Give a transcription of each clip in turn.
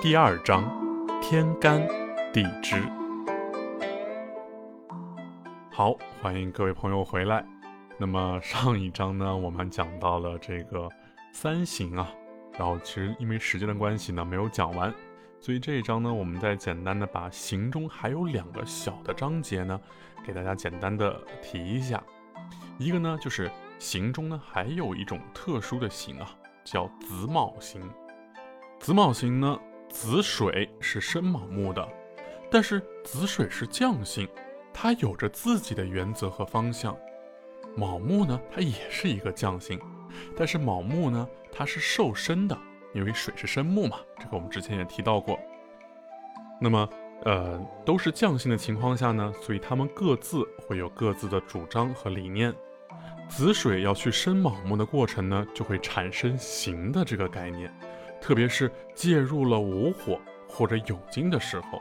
第二章：天干地支。好，欢迎各位朋友回来。那么上一章呢，我们讲到了这个三行啊，然后其实因为时间的关系呢，没有讲完，所以这一章呢，我们再简单的把行中还有两个小的章节呢，给大家简单的提一下。一个呢，就是行中呢还有一种特殊的行啊，叫子卯行。子卯行呢。子水是生卯木的，但是子水是将星，它有着自己的原则和方向。卯木呢，它也是一个将星，但是卯木呢，它是受生的，因为水是生木嘛，这个我们之前也提到过。那么，呃，都是将星的情况下呢，所以他们各自会有各自的主张和理念。子水要去生卯木的过程呢，就会产生行的这个概念。特别是介入了午火或者酉金的时候。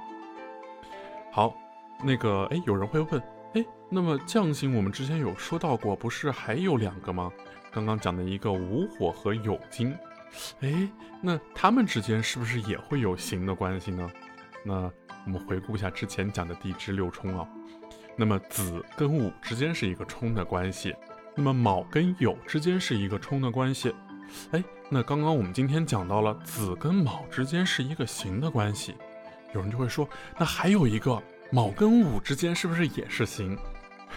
好，那个哎，有人会问，哎，那么将星我们之前有说到过，不是还有两个吗？刚刚讲的一个午火和酉金，哎，那他们之间是不是也会有行的关系呢？那我们回顾一下之前讲的地支六冲啊，那么子跟午之间是一个冲的关系，那么卯跟酉之间是一个冲的关系。哎，那刚刚我们今天讲到了子跟卯之间是一个行的关系，有人就会说，那还有一个卯跟午之间是不是也是行？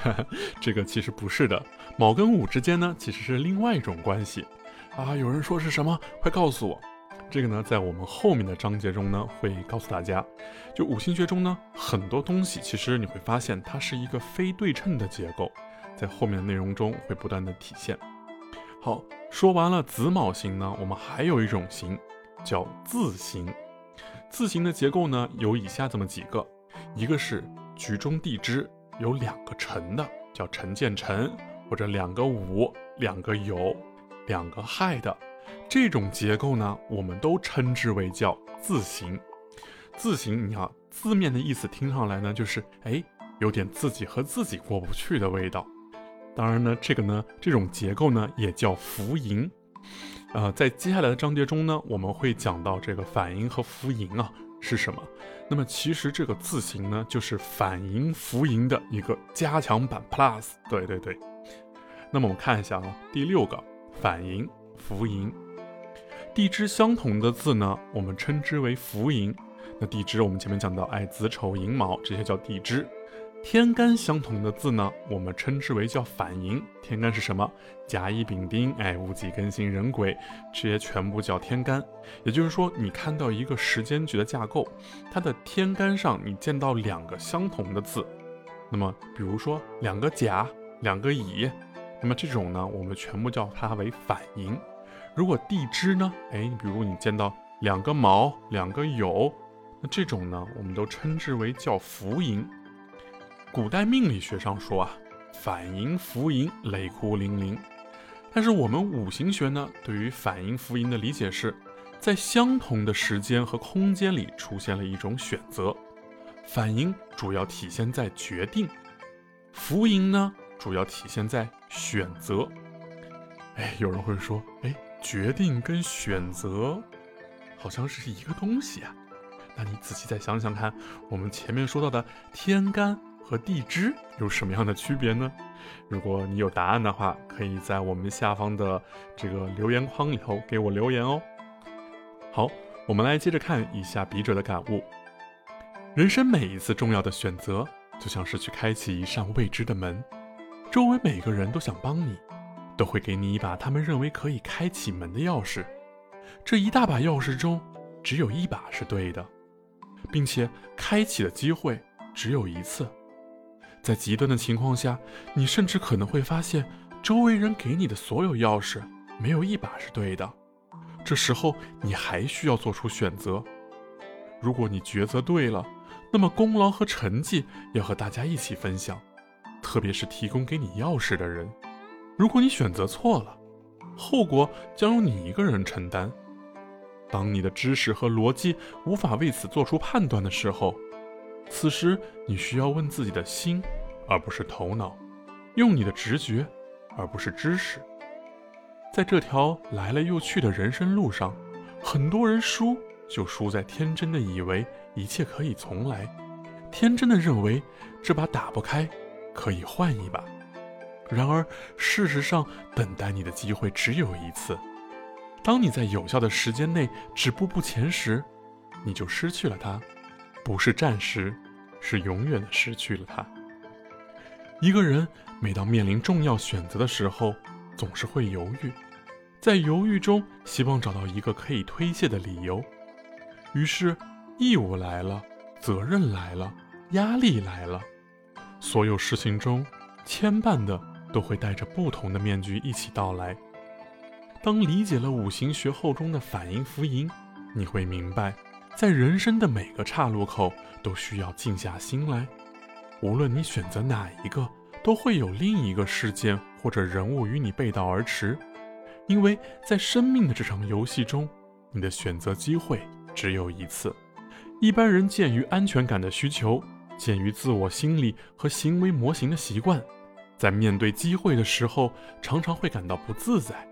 这个其实不是的，卯跟午之间呢其实是另外一种关系啊。有人说是什么？快告诉我！这个呢，在我们后面的章节中呢会告诉大家。就五行学中呢，很多东西其实你会发现它是一个非对称的结构，在后面的内容中会不断的体现。好，说完了子卯星呢，我们还有一种星，叫字形。字形的结构呢，有以下这么几个：一个是局中地支有两个辰的，叫辰见辰，或者两个午、两个酉、两个亥的这种结构呢，我们都称之为叫字形。字形，你看字面的意思听上来呢，就是哎，有点自己和自己过不去的味道。当然呢，这个呢，这种结构呢也叫浮盈。呃，在接下来的章节中呢，我们会讲到这个反盈和浮盈啊是什么。那么其实这个字形呢，就是反盈浮盈的一个加强版 Plus。对对对。那么我们看一下啊，第六个反盈浮盈，地支相同的字呢，我们称之为浮盈。那地支我们前面讲到，哎，子丑寅卯这些叫地支。天干相同的字呢，我们称之为叫反寅。天干是什么？甲乙丙丁，哎，戊己庚辛壬癸，这些全部叫天干。也就是说，你看到一个时间局的架构，它的天干上你见到两个相同的字，那么比如说两个甲，两个乙，那么这种呢，我们全部叫它为反寅。如果地支呢，哎，比如你见到两个卯，两个酉，那这种呢，我们都称之为叫浮寅。古代命理学上说啊，反盈浮盈，雷哭零零。但是我们五行学呢，对于反盈浮盈的理解是，在相同的时间和空间里出现了一种选择。反盈主要体现在决定，浮盈呢主要体现在选择。哎，有人会说，哎，决定跟选择好像是一个东西啊。那你仔细再想想看，我们前面说到的天干。和地支有什么样的区别呢？如果你有答案的话，可以在我们下方的这个留言框里头给我留言哦。好，我们来接着看以下笔者的感悟：人生每一次重要的选择，就像是去开启一扇未知的门，周围每个人都想帮你，都会给你一把他们认为可以开启门的钥匙。这一大把钥匙中，只有一把是对的，并且开启的机会只有一次。在极端的情况下，你甚至可能会发现，周围人给你的所有钥匙，没有一把是对的。这时候，你还需要做出选择。如果你抉择对了，那么功劳和成绩要和大家一起分享，特别是提供给你钥匙的人。如果你选择错了，后果将由你一个人承担。当你的知识和逻辑无法为此做出判断的时候，此时，你需要问自己的心，而不是头脑；用你的直觉，而不是知识。在这条来了又去的人生路上，很多人输就输在天真的以为一切可以重来，天真的认为这把打不开，可以换一把。然而，事实上，等待你的机会只有一次。当你在有效的时间内止步不前时，你就失去了它，不是暂时，是永远的失去了它。一个人每当面临重要选择的时候，总是会犹豫，在犹豫中希望找到一个可以推卸的理由。于是，义务来了，责任来了，压力来了，所有事情中牵绊的都会带着不同的面具一起到来。当理解了五行学后中的反应福音，你会明白，在人生的每个岔路口都需要静下心来。无论你选择哪一个，都会有另一个事件或者人物与你背道而驰。因为在生命的这场游戏中，你的选择机会只有一次。一般人鉴于安全感的需求，鉴于自我心理和行为模型的习惯，在面对机会的时候，常常会感到不自在。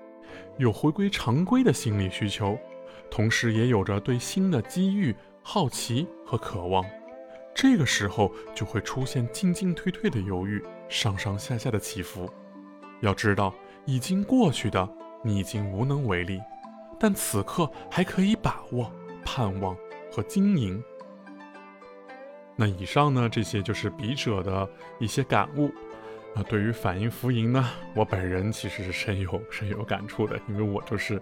有回归常规的心理需求，同时也有着对新的机遇好奇和渴望。这个时候就会出现进进退退的犹豫，上上下下的起伏。要知道，已经过去的你已经无能为力，但此刻还可以把握、盼望和经营。那以上呢，这些就是笔者的一些感悟。啊，对于反应福音呢，我本人其实是深有深有感触的，因为我就是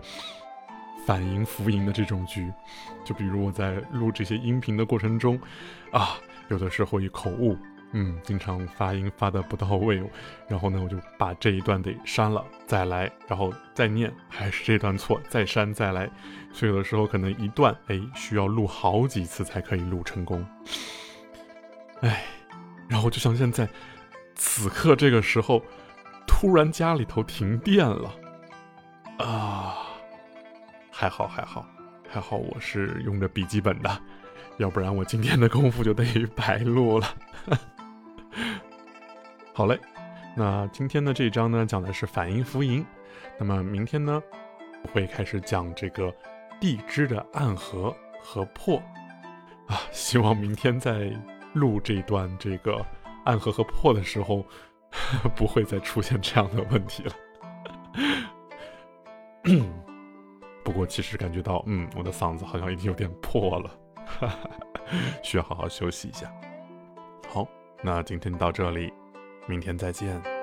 反应福音的这种局。就比如我在录这些音频的过程中，啊，有的时候一口误，嗯，经常发音发的不到位，然后呢，我就把这一段得删了，再来，然后再念，还是这段错，再删再来，所以有的时候可能一段，哎，需要录好几次才可以录成功。哎，然后就像现在。此刻这个时候，突然家里头停电了，啊，还好还好还好，我是用着笔记本的，要不然我今天的功夫就等于白录了。好嘞，那今天的这一章呢，讲的是反应浮盈，那么明天呢，会开始讲这个地支的暗合和破，啊，希望明天在录这段这个。暗合和破的时候，不会再出现这样的问题了。我，其实感觉到，嗯，我的嗓子好像已经有点破了，需要好好休息一下。好，那今天到这里，明天再见。